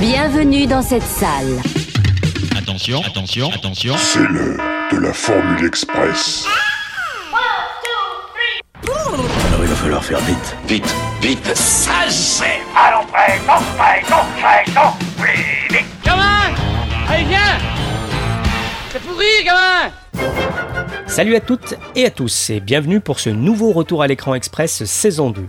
Bienvenue dans cette salle. Attention, attention, attention. C'est l'heure de la Formule Express. Alors il va falloir faire vite. Vite, vite. Ça c'est Allons prêt, non prêt, non prêt, non oui, vite Gamin Allez viens C'est pourri gamin Salut à toutes et à tous et bienvenue pour ce nouveau retour à l'écran express saison 2.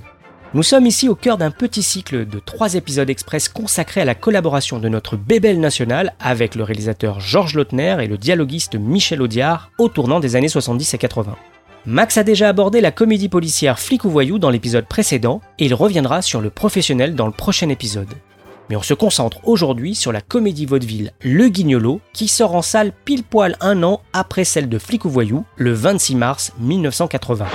Nous sommes ici au cœur d'un petit cycle de trois épisodes express consacrés à la collaboration de notre bébelle nationale avec le réalisateur Georges Lautner et le dialoguiste Michel Audiard au tournant des années 70 et 80. Max a déjà abordé la comédie policière Flic ou Voyou dans l'épisode précédent et il reviendra sur le professionnel dans le prochain épisode. Mais on se concentre aujourd'hui sur la comédie vaudeville Le Guignolo qui sort en salle pile poil un an après celle de Flic ou Voyou le 26 mars 1980.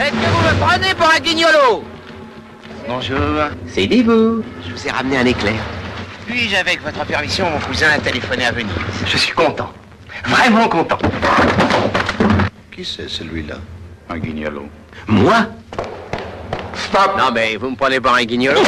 Est-ce que vous me prenez pour un guignolo Bonjour, c'est Bibou. Je vous ai ramené un éclair. Puis-je, avec votre permission, mon cousin a téléphoné à Venise Je suis content. Vraiment content. Qui c'est celui-là Un guignolo. Moi Stop Non mais vous me prenez pour un guignolo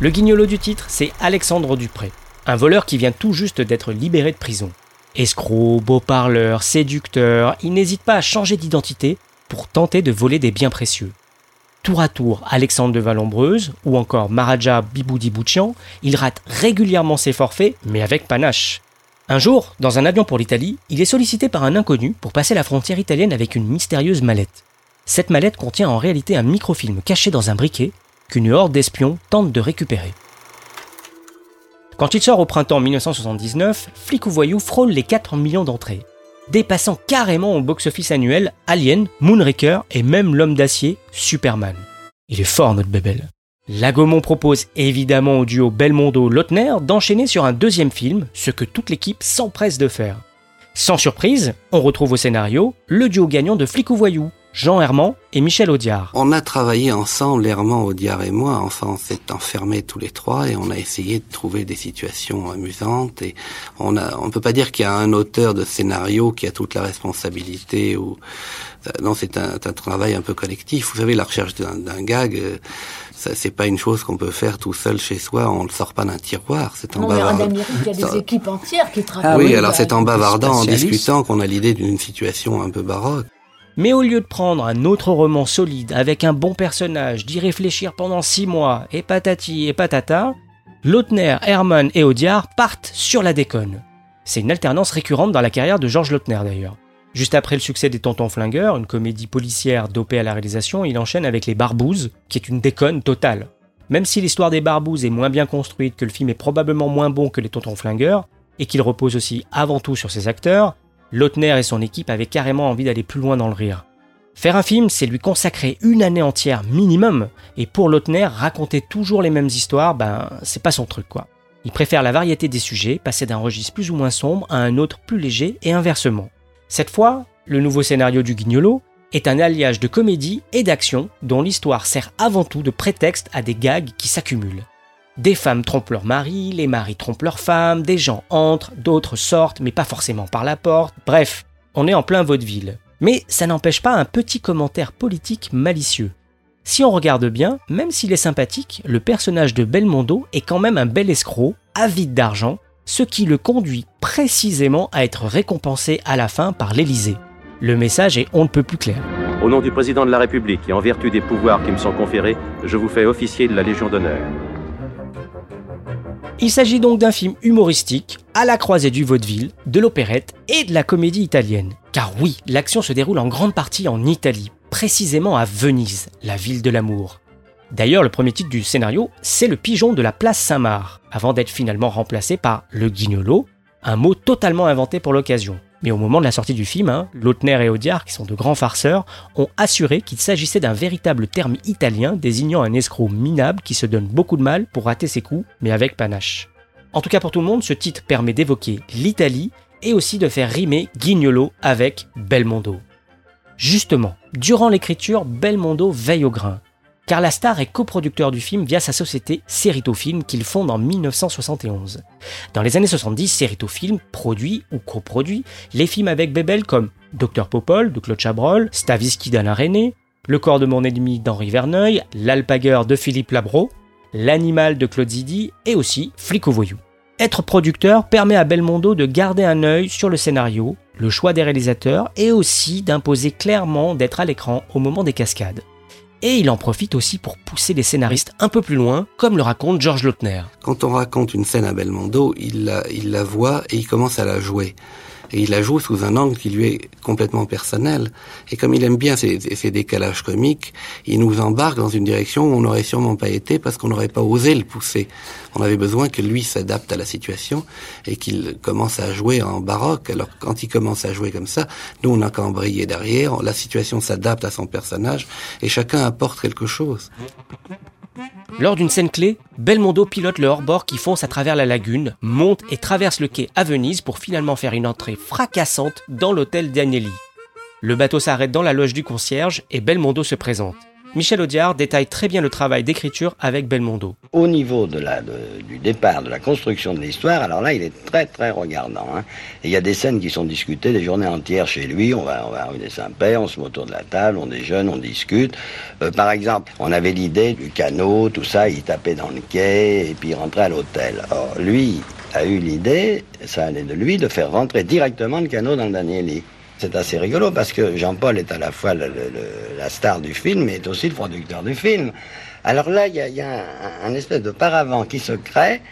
Le guignolo du titre, c'est Alexandre Dupré, un voleur qui vient tout juste d'être libéré de prison. Escroc, beau parleur, séducteur, il n'hésite pas à changer d'identité pour tenter de voler des biens précieux. Tour à tour, Alexandre de Vallombreuse ou encore Maharaja Biboudi Bouchian, il rate régulièrement ses forfaits, mais avec panache. Un jour, dans un avion pour l'Italie, il est sollicité par un inconnu pour passer la frontière italienne avec une mystérieuse mallette. Cette mallette contient en réalité un microfilm caché dans un briquet qu'une horde d'espions tente de récupérer. Quand il sort au printemps 1979, Flic ou Voyou frôle les 4 millions d'entrées, dépassant carrément au box-office annuel Alien, Moonraker et même l'homme d'acier, Superman. Il est fort notre bébel. Lagomon propose évidemment au duo Belmondo-Lautner d'enchaîner sur un deuxième film, ce que toute l'équipe s'empresse de faire. Sans surprise, on retrouve au scénario le duo gagnant de Flic ou Voyou, Jean Herman et Michel Audiard. On a travaillé ensemble, Herman, Audiard et moi. Enfin, on s'est enfermés tous les trois et on a essayé de trouver des situations amusantes. Et on a, on peut pas dire qu'il y a un auteur de scénario qui a toute la responsabilité ou non, c'est un, un, travail un peu collectif. Vous savez, la recherche d'un gag, euh, ça c'est pas une chose qu'on peut faire tout seul chez soi. On le sort pas d'un tiroir. C'est en non, bavardant. Mais en Amérique, il y a des équipes entières qui travaillent. Ah oui, bah, alors c'est en bavardant, en discutant qu'on a l'idée d'une situation un peu baroque. Mais au lieu de prendre un autre roman solide avec un bon personnage, d'y réfléchir pendant six mois, et patati et patata, Lautner, Herman et Audiard partent sur la déconne. C'est une alternance récurrente dans la carrière de Georges Lautner d'ailleurs. Juste après le succès des Tontons Flingueurs, une comédie policière dopée à la réalisation, il enchaîne avec Les Barbouzes, qui est une déconne totale. Même si l'histoire des Barbouzes est moins bien construite, que le film est probablement moins bon que Les Tontons Flingueurs, et qu'il repose aussi avant tout sur ses acteurs, Lautner et son équipe avaient carrément envie d'aller plus loin dans le rire. Faire un film, c'est lui consacrer une année entière minimum, et pour Lautner, raconter toujours les mêmes histoires, ben, c'est pas son truc quoi. Il préfère la variété des sujets, passer d'un registre plus ou moins sombre à un autre plus léger et inversement. Cette fois, le nouveau scénario du Guignolo est un alliage de comédie et d'action dont l'histoire sert avant tout de prétexte à des gags qui s'accumulent. Des femmes trompent leurs maris, les maris trompent leurs femmes, des gens entrent, d'autres sortent, mais pas forcément par la porte. Bref, on est en plein vaudeville. Mais ça n'empêche pas un petit commentaire politique malicieux. Si on regarde bien, même s'il est sympathique, le personnage de Belmondo est quand même un bel escroc, avide d'argent, ce qui le conduit précisément à être récompensé à la fin par l'Élysée. Le message est on ne peut plus clair. Au nom du président de la République et en vertu des pouvoirs qui me sont conférés, je vous fais officier de la Légion d'honneur. Il s'agit donc d'un film humoristique, à la croisée du vaudeville, de l'opérette et de la comédie italienne. Car oui, l'action se déroule en grande partie en Italie, précisément à Venise, la ville de l'amour. D'ailleurs, le premier titre du scénario, c'est le pigeon de la place Saint-Marc, avant d'être finalement remplacé par le guignolo, un mot totalement inventé pour l'occasion. Mais au moment de la sortie du film, hein, Lautner et Audiard, qui sont de grands farceurs, ont assuré qu'il s'agissait d'un véritable terme italien désignant un escroc minable qui se donne beaucoup de mal pour rater ses coups, mais avec panache. En tout cas pour tout le monde, ce titre permet d'évoquer l'Italie et aussi de faire rimer Guignolo avec Belmondo. Justement, durant l'écriture, Belmondo veille au grain. Car la star est coproducteur du film via sa société Film qu'il fonde en 1971. Dans les années 70, Film produit ou coproduit les films avec Bebel comme Dr Popol de Claude Chabrol, Stavisky d'Alain René, Le corps de mon ennemi d'Henri Verneuil, L'alpagueur de Philippe Labro, L'animal de Claude Zidi et aussi Flic au voyou. Être producteur permet à Belmondo de garder un œil sur le scénario, le choix des réalisateurs et aussi d'imposer clairement d'être à l'écran au moment des cascades. Et il en profite aussi pour pousser les scénaristes un peu plus loin, comme le raconte Georges Lautner. Quand on raconte une scène à Belmondo, il la voit et il commence à la jouer et il la joue sous un angle qui lui est complètement personnel. Et comme il aime bien ces, décalages comiques, il nous embarque dans une direction où on n'aurait sûrement pas été parce qu'on n'aurait pas osé le pousser. On avait besoin que lui s'adapte à la situation et qu'il commence à jouer en baroque. Alors quand il commence à jouer comme ça, nous on n'a qu'à briller derrière, la situation s'adapte à son personnage et chacun apporte quelque chose. Lors d'une scène clé, Belmondo pilote le hors-bord qui fonce à travers la lagune, monte et traverse le quai à Venise pour finalement faire une entrée fracassante dans l'hôtel d'Agnelli. Le bateau s'arrête dans la loge du concierge et Belmondo se présente. Michel Audiard détaille très bien le travail d'écriture avec Belmondo. Au niveau de du départ, de la construction de l'histoire, alors là, il est très très regardant. Hein. Il y a des scènes qui sont discutées des journées entières chez lui. On va, on va à rue des Saint-Père, on se met autour de la table, on déjeune, on discute. Euh, par exemple, on avait l'idée du canot, tout ça, il tapait dans le quai et puis il rentrait à l'hôtel. Or, lui a eu l'idée, ça allait de lui, de faire rentrer directement le canot dans le Danieli. C'est assez rigolo parce que Jean-Paul est à la fois la star du film et est aussi le producteur du film. Alors là, il y a, un, espèce de paravent qui se crée.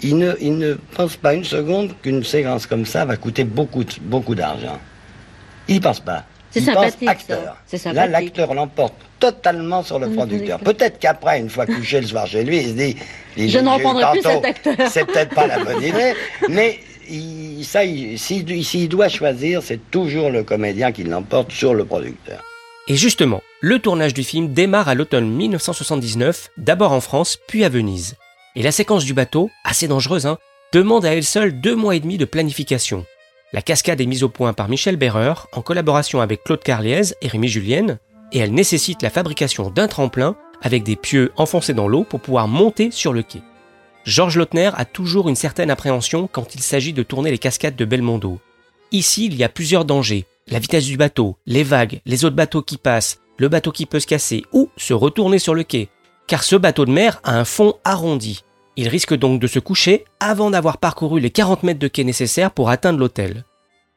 Il ne, il ne pense pas une seconde qu'une séquence comme ça va coûter beaucoup, beaucoup d'argent. Il ne pense pas. C'est sympathique. acteur. Là, l'acteur l'emporte totalement sur le producteur. Peut-être qu'après, une fois couché le soir chez lui, il se dit. Je ne reprendrai plus cet acteur. C'est peut-être pas la bonne idée, mais ça, s'il doit choisir, c'est toujours le comédien qui l'emporte sur le producteur. Et justement, le tournage du film démarre à l'automne 1979, d'abord en France, puis à Venise. Et la séquence du bateau, assez dangereuse, hein, demande à elle seule deux mois et demi de planification. La cascade est mise au point par Michel Berreur en collaboration avec Claude Carliez et Rémi Julienne, et elle nécessite la fabrication d'un tremplin avec des pieux enfoncés dans l'eau pour pouvoir monter sur le quai. Georges Lautner a toujours une certaine appréhension quand il s'agit de tourner les cascades de Belmondo. Ici, il y a plusieurs dangers. La vitesse du bateau, les vagues, les autres bateaux qui passent, le bateau qui peut se casser ou se retourner sur le quai. Car ce bateau de mer a un fond arrondi. Il risque donc de se coucher avant d'avoir parcouru les 40 mètres de quai nécessaires pour atteindre l'hôtel.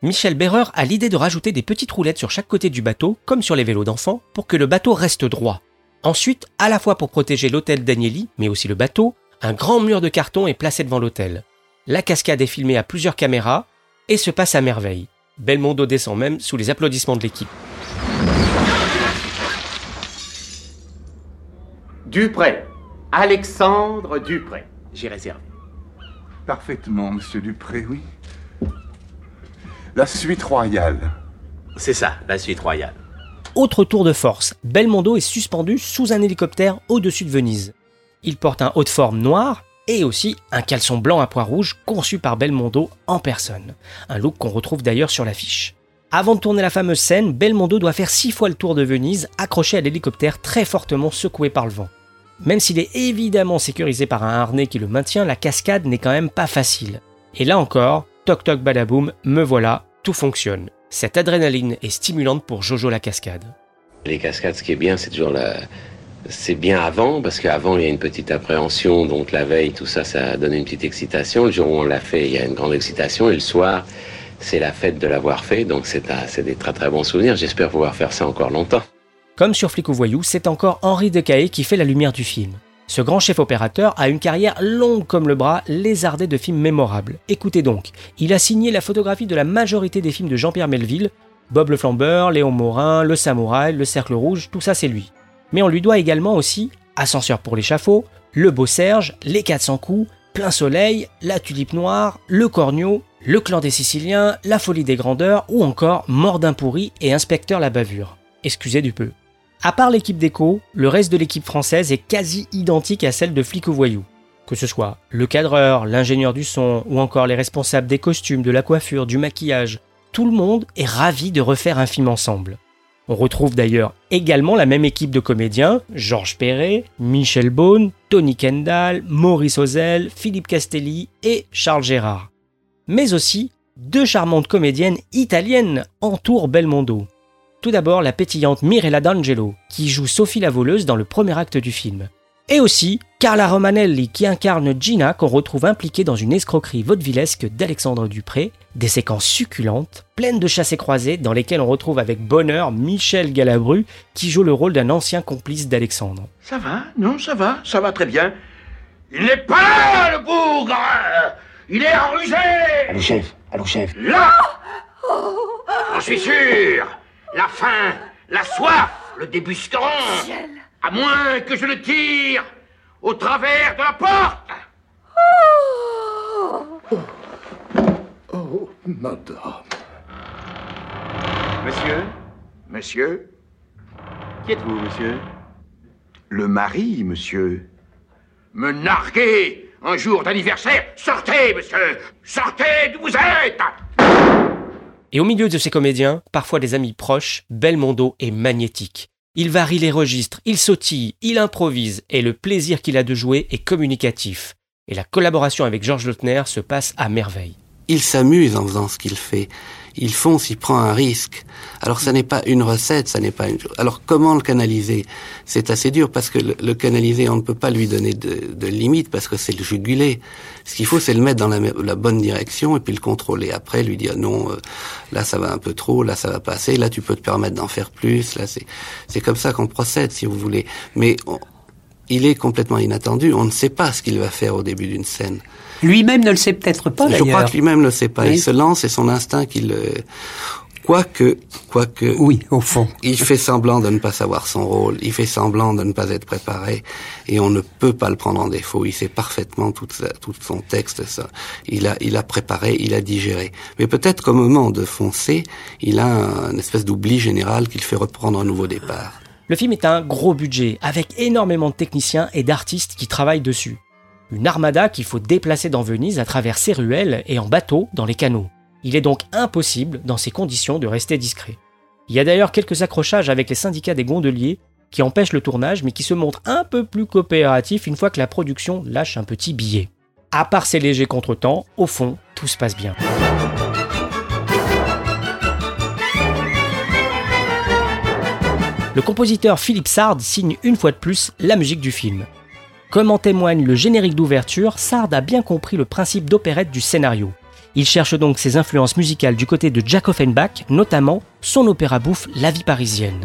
Michel Berreur a l'idée de rajouter des petites roulettes sur chaque côté du bateau, comme sur les vélos d'enfants, pour que le bateau reste droit. Ensuite, à la fois pour protéger l'hôtel d'Agnelli, mais aussi le bateau, un grand mur de carton est placé devant l'hôtel. La cascade est filmée à plusieurs caméras et se passe à merveille. Belmondo descend même sous les applaudissements de l'équipe. Dupré. Alexandre Dupré. J'ai réservé. Parfaitement, monsieur Dupré, oui. La suite royale. C'est ça, la suite royale. Autre tour de force, Belmondo est suspendu sous un hélicoptère au-dessus de Venise. Il porte un haut de forme noir et aussi un caleçon blanc à pois rouge conçu par Belmondo en personne. Un look qu'on retrouve d'ailleurs sur l'affiche. Avant de tourner la fameuse scène, Belmondo doit faire six fois le tour de Venise, accroché à l'hélicoptère très fortement secoué par le vent. Même s'il est évidemment sécurisé par un harnais qui le maintient, la cascade n'est quand même pas facile. Et là encore, toc toc badaboum, me voilà, tout fonctionne. Cette adrénaline est stimulante pour Jojo la cascade. Les cascades, ce qui est bien, c'est toujours la, c'est bien avant, parce qu'avant, il y a une petite appréhension, donc la veille, tout ça, ça donne une petite excitation. Le jour où on l'a fait, il y a une grande excitation, et le soir, c'est la fête de l'avoir fait, donc c'est des très très bons souvenirs. J'espère pouvoir faire ça encore longtemps. Comme sur Flic au Voyou, c'est encore Henri Decaë qui fait la lumière du film. Ce grand chef opérateur a une carrière longue comme le bras, lézardée de films mémorables. Écoutez donc, il a signé la photographie de la majorité des films de Jean-Pierre Melville, Bob le Flambeur, Léon Morin, Le Samouraï, Le Cercle Rouge, tout ça c'est lui mais on lui doit également aussi Ascenseur pour l'échafaud, Le Beau Serge, Les 400 coups, Plein Soleil, La Tulipe Noire, Le Cornio, Le Clan des Siciliens, La Folie des Grandeurs ou encore Mort pourri et Inspecteur la Bavure. Excusez du peu. À part l'équipe d'écho, le reste de l'équipe française est quasi identique à celle de Flic au Voyou. Que ce soit le cadreur, l'ingénieur du son ou encore les responsables des costumes, de la coiffure, du maquillage, tout le monde est ravi de refaire un film ensemble. On retrouve d'ailleurs également la même équipe de comédiens, Georges Perret, Michel Beaune, Tony Kendall, Maurice Ozel, Philippe Castelli et Charles Gérard. Mais aussi deux charmantes comédiennes italiennes entourent Belmondo. Tout d'abord la pétillante Mirella D'Angelo, qui joue Sophie la voleuse dans le premier acte du film. Et aussi Carla Romanelli, qui incarne Gina qu'on retrouve impliquée dans une escroquerie vaudevillesque d'Alexandre Dupré, des séquences succulentes, pleines de chassés croisés, dans lesquelles on retrouve avec bonheur Michel Galabru, qui joue le rôle d'un ancien complice d'Alexandre. Ça va? Non, ça va, ça va très bien. Il n'est pas là, le bougre! Il est enrusé Allô, chef. Allô, chef. Là! J'en suis sûr. La faim, la soif, le débusqueront À moins que je le tire au travers de la porte. Oh, madame. Monsieur? Monsieur? Qui êtes-vous, monsieur? Le mari, monsieur. Me narguer un jour d'anniversaire Sortez, monsieur. Sortez d'où vous êtes. Et au milieu de ces comédiens, parfois des amis proches, Belmondo est magnétique. Il varie les registres, il sautille, il improvise, et le plaisir qu'il a de jouer est communicatif. Et la collaboration avec Georges Lautner se passe à merveille. Il s'amuse en faisant ce qu'il fait. Il fonce, il prend un risque. Alors ça n'est pas une recette, ça n'est pas une... Alors comment le canaliser? C'est assez dur parce que le, canaliser, on ne peut pas lui donner de, limites parce que c'est le juguler. Ce qu'il faut, c'est le mettre dans la, la, bonne direction et puis le contrôler. Après, lui dire non, euh, là ça va un peu trop, là ça va passer, là tu peux te permettre d'en faire plus. Là c'est c'est comme ça qu'on procède, si vous voulez. Mais on, il est complètement inattendu. On ne sait pas ce qu'il va faire au début d'une scène. Lui-même ne le sait peut-être pas. Je crois que lui-même ne le sait pas. Oui. Il se lance et son instinct qu'il le... Quoique, quoique. Oui, au fond. Il fait semblant de ne pas savoir son rôle. Il fait semblant de ne pas être préparé. Et on ne peut pas le prendre en défaut. Il sait parfaitement tout, sa, tout son texte. Ça. Il a, il a préparé, il a digéré. Mais peut-être qu'au moment de foncer, il a un, une espèce d'oubli général qu'il fait reprendre un nouveau départ. Le film est un gros budget, avec énormément de techniciens et d'artistes qui travaillent dessus. Une armada qu'il faut déplacer dans Venise à travers ses ruelles et en bateau dans les canaux. Il est donc impossible, dans ces conditions, de rester discret. Il y a d'ailleurs quelques accrochages avec les syndicats des gondoliers qui empêchent le tournage mais qui se montrent un peu plus coopératifs une fois que la production lâche un petit billet. À part ces légers contretemps, au fond, tout se passe bien. Le compositeur Philippe Sard signe une fois de plus la musique du film. Comme en témoigne le générique d'ouverture, Sard a bien compris le principe d'opérette du scénario. Il cherche donc ses influences musicales du côté de Jack Offenbach, notamment son opéra bouffe La vie parisienne.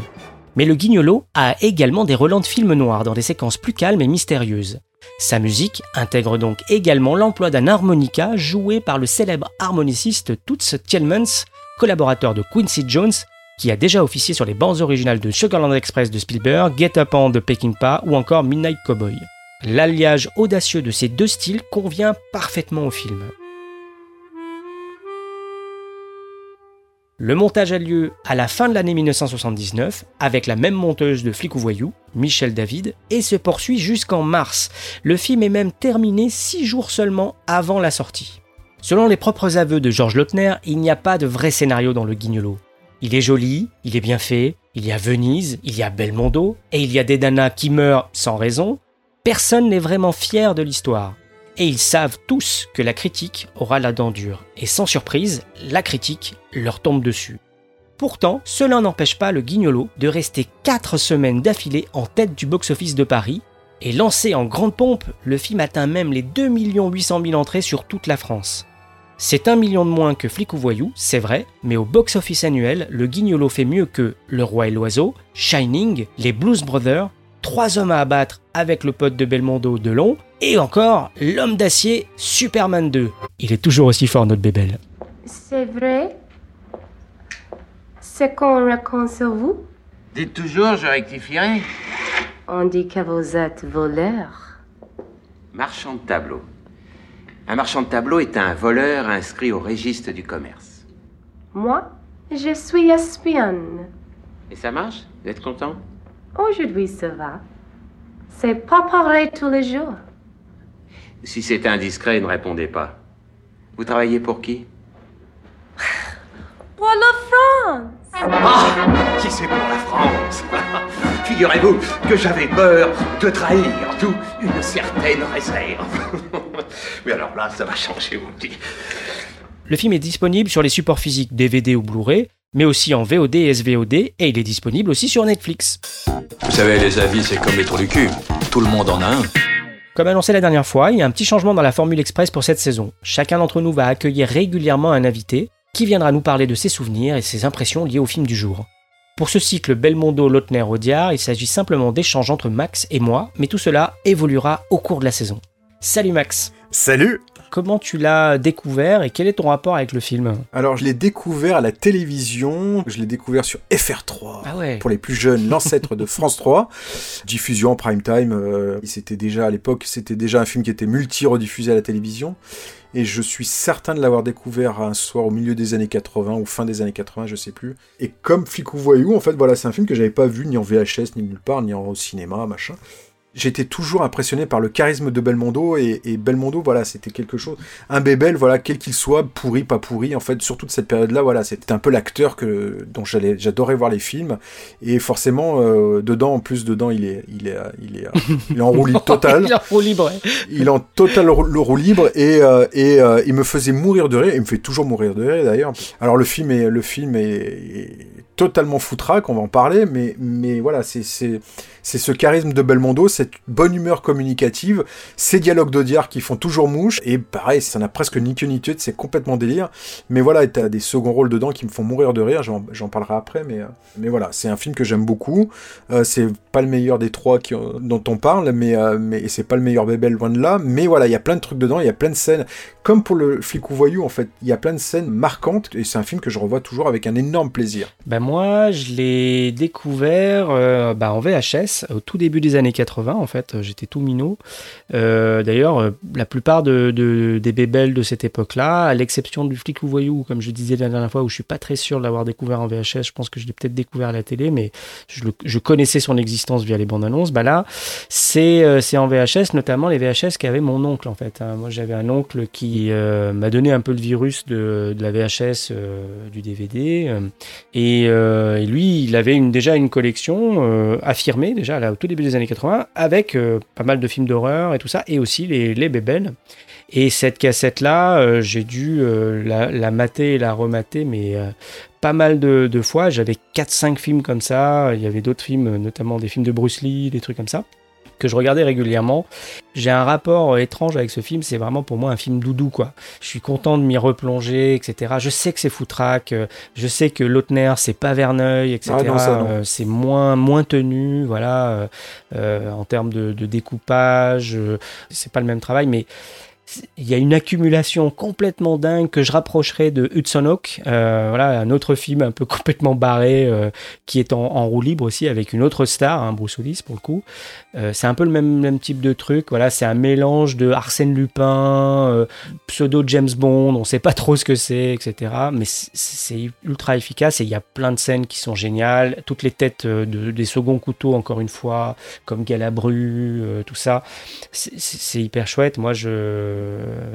Mais le guignolo a également des relents de films noirs dans des séquences plus calmes et mystérieuses. Sa musique intègre donc également l'emploi d'un harmonica joué par le célèbre harmoniciste Toots Thielmans, collaborateur de Quincy Jones, qui a déjà officié sur les bandes originales de Sugarland Express de Spielberg, Get Up on the Peckinpah ou encore Midnight Cowboy. L'alliage audacieux de ces deux styles convient parfaitement au film. Le montage a lieu à la fin de l'année 1979 avec la même monteuse de Flic ou Voyou, Michel David, et se poursuit jusqu'en mars. Le film est même terminé six jours seulement avant la sortie. Selon les propres aveux de Georges Lautner, il n'y a pas de vrai scénario dans le Guignolo. Il est joli, il est bien fait, il y a Venise, il y a Belmondo, et il y a des nanas qui meurent sans raison. Personne n'est vraiment fier de l'histoire. Et ils savent tous que la critique aura la dent dure. Et sans surprise, la critique leur tombe dessus. Pourtant, cela n'empêche pas le Guignolo de rester 4 semaines d'affilée en tête du box-office de Paris, et lancé en grande pompe, le film atteint même les 2 800 000 entrées sur toute la France. C'est un million de moins que Flic ou Voyou, c'est vrai, mais au box-office annuel, le Guignolo fait mieux que Le Roi et l'Oiseau, Shining, Les Blues Brothers, Trois hommes à abattre avec le pote de Belmondo Delon, et encore L'Homme d'Acier, Superman 2. Il est toujours aussi fort, notre bébelle. C'est vrai Ce qu'on raconte sur vous? Dites toujours, je rectifierai. On dit que vous êtes voleur. Marchand de tableau. Un marchand de tableau est un voleur inscrit au registre du commerce. Moi, je suis espionne. Et ça marche? Vous êtes content? Aujourd'hui, ça va. C'est pas pareil tous les jours. Si c'est indiscret, ne répondez pas. Vous travaillez pour qui? Pour la France Ah, si c'est pour la France Figurez-vous que j'avais peur de trahir tout une certaine réserve. Mais alors là, ça va changer, vous dites. Le film est disponible sur les supports physiques DVD ou Blu-ray, mais aussi en VOD et SVOD, et il est disponible aussi sur Netflix. Vous savez, les avis, c'est comme les trous du cul. Tout le monde en a un. Comme annoncé la dernière fois, il y a un petit changement dans la Formule Express pour cette saison. Chacun d'entre nous va accueillir régulièrement un invité qui viendra nous parler de ses souvenirs et ses impressions liées au film du jour. Pour ce cycle Belmondo, Lautner, Audiard, il s'agit simplement d'échanges entre Max et moi, mais tout cela évoluera au cours de la saison. Salut Max Salut Comment tu l'as découvert et quel est ton rapport avec le film? Alors, je l'ai découvert à la télévision, je l'ai découvert sur FR3. Ah ouais. Pour les plus jeunes, l'ancêtre de France 3. Diffusion en prime time. Euh, c'était déjà, à l'époque, c'était déjà un film qui était multi-rediffusé à la télévision. Et je suis certain de l'avoir découvert un soir au milieu des années 80 ou fin des années 80, je sais plus. Et comme Flic ou Voyou, en fait, voilà, c'est un film que j'avais pas vu ni en VHS, ni nulle part, ni en cinéma, machin j'étais toujours impressionné par le charisme de Belmondo et, et Belmondo voilà c'était quelque chose un bébel voilà quel qu'il soit pourri pas pourri en fait sur toute cette période là voilà c'était un peu l'acteur que dont j'allais j'adorais voir les films et forcément euh, dedans en plus dedans il est il est il est, il est en roue libre total il est en roue libre il est en total le roue libre et euh, et euh, il me faisait mourir de rire il me fait toujours mourir de rire d'ailleurs. Alors le film est le film est, est totalement foutraque on va en parler mais mais voilà c'est c'est c'est ce charisme de Belmondo, cette bonne humeur communicative, ces dialogues d'Audiard qui font toujours mouche, et pareil, ça n'a presque ni queue ni tête, c'est complètement délire. Mais voilà, t'as des seconds rôles dedans qui me font mourir de rire, j'en parlerai après, mais, mais voilà, c'est un film que j'aime beaucoup. Euh, c'est pas le meilleur des trois qui, dont on parle, mais, euh, mais c'est pas le meilleur bébé loin de là, mais voilà, il y a plein de trucs dedans, il y a plein de scènes. Comme pour le flic ou voyou, en fait, il y a plein de scènes marquantes, et c'est un film que je revois toujours avec un énorme plaisir. Ben moi, je l'ai découvert euh, bah, en VHS au tout début des années 80, en fait, j'étais tout minot. Euh, D'ailleurs, euh, la plupart de, de, des bébelles de cette époque-là, à l'exception du flic ou voyou, comme je disais la dernière fois, où je suis pas très sûr de l'avoir découvert en VHS, je pense que je l'ai peut-être découvert à la télé, mais je, connaissais son existence via les bandes annonces. Bah là, c'est euh, en VHS, notamment les VHS qu'avait mon oncle, en fait. Hein. Moi, j'avais un oncle qui euh, m'a donné un peu le virus de, la VHS, euh, du DVD, et, lui, il avait déjà une collection affirmée, déjà, là, au tout début des années 80, avec pas mal de films d'horreur et tout ça, et aussi les, les bébelles. Et cette cassette-là, euh, j'ai dû euh, la, la, mater et la remater, mais euh, pas mal de, de fois. J'avais 4-5 films comme ça. Il y avait d'autres films, notamment des films de Bruce Lee, des trucs comme ça, que je regardais régulièrement. J'ai un rapport étrange avec ce film. C'est vraiment pour moi un film doudou, quoi. Je suis content de m'y replonger, etc. Je sais que c'est foutraque. Je sais que Lautner, c'est pas Verneuil, etc. Ah c'est moins, moins tenu, voilà, en termes de, de découpage. c'est pas le même travail, mais il y a une accumulation complètement dingue que je rapprocherais de Hudson Hawk, euh, voilà un autre film un peu complètement barré euh, qui est en, en, roue libre aussi avec une autre star, hein, Bruce Willis pour le coup. Euh, c'est un peu le même, même type de truc. Voilà, c'est un mélange de Arsène Lupin, pseudo James Bond. On sait pas trop ce que c'est, etc. Mais c'est ultra efficace et il y a plein de scènes qui sont géniales. Toutes les têtes de, des seconds couteaux, encore une fois, comme Galabru, tout ça, c'est hyper chouette. Moi, je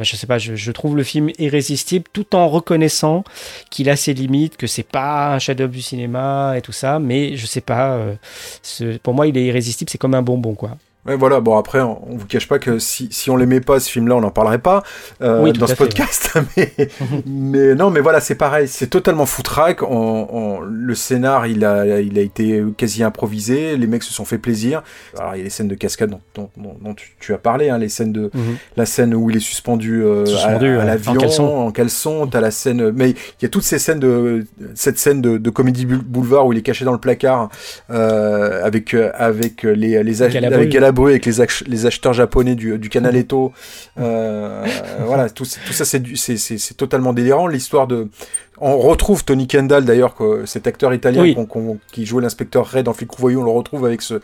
je sais pas, je, je, trouve le film irrésistible tout en reconnaissant qu'il a ses limites, que c'est pas un chef-d'œuvre du cinéma et tout ça, mais je sais pas, euh, pour moi il est irrésistible, c'est comme un bonbon quoi. Ouais, voilà. Bon, après, on, vous cache pas que si, si on l'aimait pas, ce film-là, on n'en parlerait pas euh, oui, dans ce podcast. mais, mais non, mais voilà, c'est pareil. C'est totalement foutraque. On, on, le scénar, il a, il a été quasi improvisé. Les mecs se sont fait plaisir. Alors, il y a les scènes de cascade dont, dont, dont, dont tu, tu, as parlé, hein, les scènes de, mm -hmm. la scène où il est suspendu, euh, suspendu à, à l'avion, en caleçon. En caleçon. T'as la scène, mais il y a toutes ces scènes de, cette scène de, de comédie boulevard où il est caché dans le placard euh, avec, avec les, les, avec Galabru avec les, ach les, acheteurs japonais du, du Canaletto. Euh, voilà, tout, tout ça, c'est totalement délirant. L'histoire de. On retrouve Tony Kendall d'ailleurs, cet acteur italien oui. qu on, qu on, qui jouait l'inspecteur Red dans Flic Voyou, on le retrouve avec ce,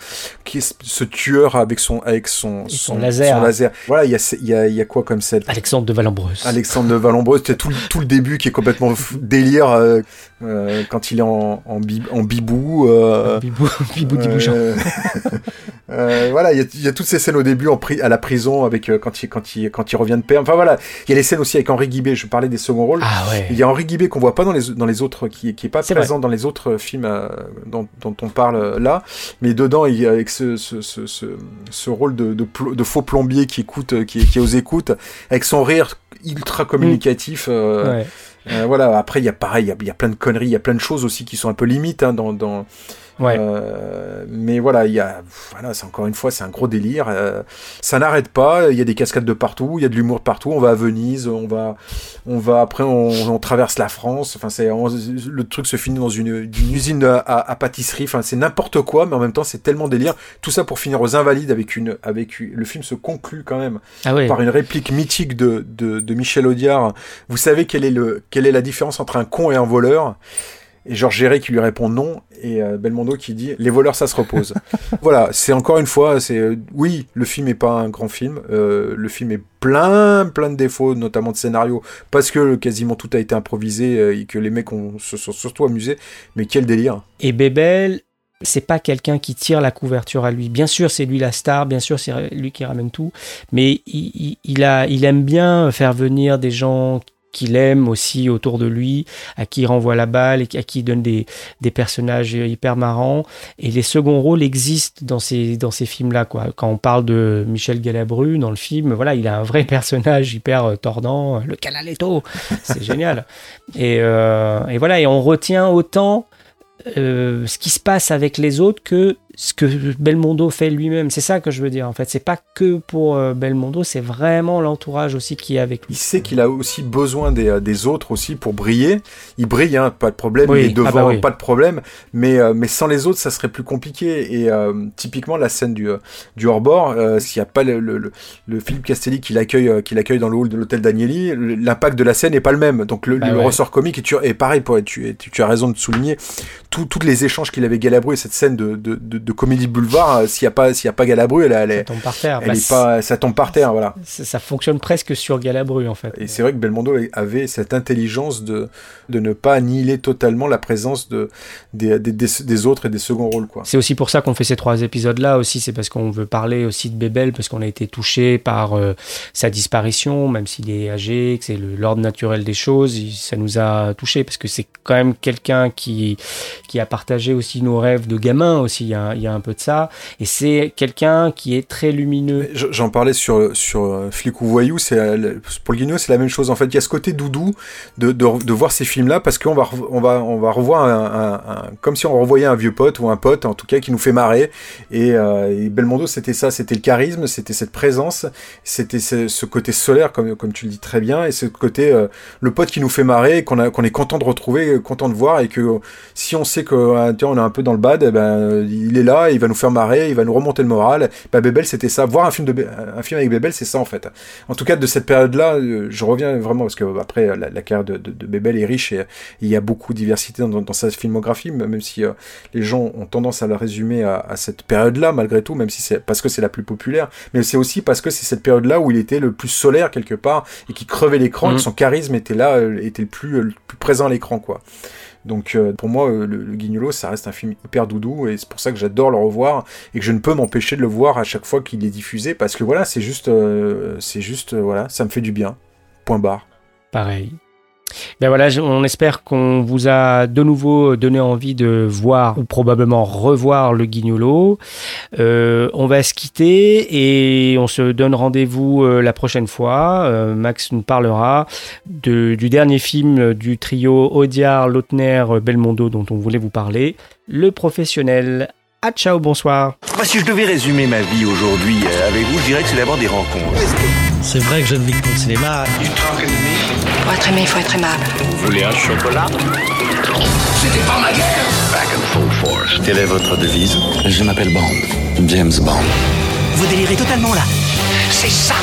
qui est ce tueur avec son, avec son, son, son, laser. son laser. Voilà, il y a, y, a, y a quoi comme scène? Alexandre de Valambreuse. Alexandre de Valambreuse, c'est tout, tout le début qui est complètement délire euh, euh, quand il est en, en, bi, en bibou. Euh, bibou, bibou, bibou voilà, il y, a- il y a toutes ces scènes au début en pri- à la prison avec quand il quand il quand il revient de perdre. Enfin voilà, il y a les scènes aussi avec Henri Guibé. Je parlais des seconds rôles. Ah ouais. Il y a Henri Guibé qu'on voit pas dans les dans les autres qui qui est pas C'est présent dans les autres films euh, dont, dont on parle euh, là, mais dedans il avec ce ce, ce, ce, rôle de, de, de faux plombier qui écoute euh, qui, qui est aux écoutes avec son rire ultra communicatif. euh, Ouais. euh, voilà, après, il y a pareil, il y y, a plein de conneries, il y a plein de choses aussi qui sont un peu limites hein, dans. dans Ouais. euh, mais voilà, il y a, voilà, c'est encore une fois, c'est un gros délire. euh, ça n'arrête pas. Il y a des cascades de partout, il y a de l'humour de partout. On va à Venise, on va, on va après, on, on traverse la France. Enfin, c'est, le truc se finit dans une, une usine à, à pâtisserie. Enfin, c'est n'importe quoi, mais en même temps, c'est tellement délire. Tout ça pour finir aux Invalides avec une, avec une- le film se conclut quand même Ah ouais. par une réplique mythique de, de, de Michel Audiard. Vous savez quelle est, le, quelle est la différence entre un con et un voleur? Et Georges Géret qui lui répond non, et euh, Belmondo qui dit les voleurs ça se repose. voilà, c'est encore une fois, c'est euh, oui, le film est pas un grand film, euh, le film est plein plein de défauts, notamment de scénario, parce que quasiment tout a été improvisé euh, et que les mecs ont, se sont surtout amusés. Mais quel délire Et Bébel, c'est pas quelqu'un qui tire la couverture à lui. Bien sûr, c'est lui la star, bien sûr, c'est lui qui ramène tout, mais il, il- il a, il aime bien faire venir des gens qu'il aime aussi autour de lui, à qui il renvoie la balle et à qui il donne des, des personnages hyper marrants. Et les seconds rôles existent dans ces, dans ces films-là, quoi. Quand on parle de Michel Galabru dans le film, voilà, il a un vrai personnage hyper euh, tordant, le Canaletto. C'est génial. Et, euh, et voilà, et on retient autant euh, ce qui se passe avec les autres que ce que Belmondo fait lui-même. C'est ça que je veux dire en fait. C'est pas que pour euh, Belmondo, c'est vraiment l'entourage aussi qui est avec lui. Il sait qu'il a aussi besoin des, euh, des autres aussi pour briller. Il brille, hein, pas de problème. Oui, il est devant, ah bah oui. pas de problème. Mais, euh, mais sans les autres, ça serait plus compliqué. Et euh, typiquement, la scène du, du hors-bord, s'il n'y a pas le, le, le, le Philippe Castelli qui l'accueille qui l'accueille dans le hall de l'hôtel Danieli, le- l'impact de la scène n'est pas le même. Donc le, Bah ouais. ressort comique est, tu, pareil. Pour, tu, tu, tu as raison de souligner tous les échanges qu'il avait Galabru et cette scène de, de, de, de comédie boulevard. euh, S'il n'y a pas s'il y a pas Galabru, elle, elle, est- tombe par terre. elle Bah, est pas, ça tombe par terre. Voilà. Ça, ça fonctionne presque sur Galabru en fait. Et c'est vrai que Belmondo avait cette intelligence de, de ne pas annihiler totalement la présence de, des, des, des, des autres et des seconds rôles. Quoi. C'est aussi pour ça qu'on fait ces trois épisodes-là aussi, c'est parce qu'on veut parler aussi de Bébel, parce qu'on a été touché par euh, sa disparition, même s'il est âgé, que c'est l'ordre naturel des choses, il- ça nous a touché parce que c'est quand même quelqu'un qui, qui a partagé aussi nos rêves de gamin aussi, il y a, il y a un peu de ça, et c'est quelqu'un qui est très lumineux. Je- J'en parlais sur, sur euh, Flic ou Voyou, c'est, euh, pour Guignol, c'est la même chose. En fait, il y a ce côté doudou de, de, voir ces films-là parce qu'on va, on va, on va revoir un, comme si on revoyait un vieux pote ou un pote, en tout cas, qui nous fait marrer. Et, euh, Belmondo, c'était ça, c'était le charisme, c'était cette présence, c'était ce, côté solaire, comme, comme tu le dis très bien, et ce côté, le pote qui nous fait marrer, qu'on qu'on est content de retrouver, content de voir, et que si on sait que, euh, tiens, on est un peu dans le bad, eh ben, il est là, il va nous faire marrer, il va nous remonter le moral. Bah, Bébel, c'était ça. Voir un film de, un film avec Bébel, c'est ça, en fait. En tout cas, de cette période-là, euh, je reviens vraiment, parce que euh, après, la, la carrière de, de, est riche et, il y a beaucoup de diversité dans, dans sa filmographie, même si euh, les gens ont tendance à la résumer à, à cette période-là, malgré tout, même si c'est parce que c'est la plus populaire, mais c'est aussi parce que c'est cette période-là où il était le plus solaire quelque part et qui crevait l'écran, et que son charisme était là, euh, était le plus, euh, le plus présent à l'écran, quoi. Donc euh, pour moi, euh, le, Guignolo, ça reste un film hyper doudou et c'est pour ça que j'adore le revoir et que je ne peux m'empêcher de le voir à chaque fois qu'il est diffusé parce que voilà, c'est juste, euh, c'est juste, voilà, ça me fait du bien. Point barre. Pareil. Ben voilà, on espère qu'on vous a de nouveau donné envie de voir ou probablement revoir le Guignolo. Euh, on va se quitter et on se donne rendez-vous euh, la prochaine fois. Euh, Max nous parlera de- du dernier film du trio Audiard, Lautner, Belmondo dont on voulait vous parler, Le Professionnel. Ah ciao, bonsoir. Bah, si je devais résumer ma vie aujourd'hui avec vous, je dirais que c'est d'abord des rencontres. C'est vrai que je ne vis que pour le cinéma. Pour être aimé, il faut être aimable. Vous voulez un chocolat? C'était pas ma guerre Back and full force. Quelle est votre devise? Je m'appelle Bond. James Bond. Vous délirez totalement là. C'est ça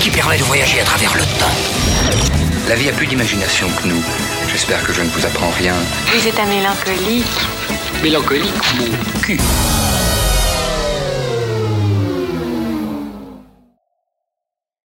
qui permet de voyager à travers le temps. La vie a plus d'imagination que nous. J'espère que je ne vous apprends rien. Vous êtes un mélancolique. Mélancolique, mon cul.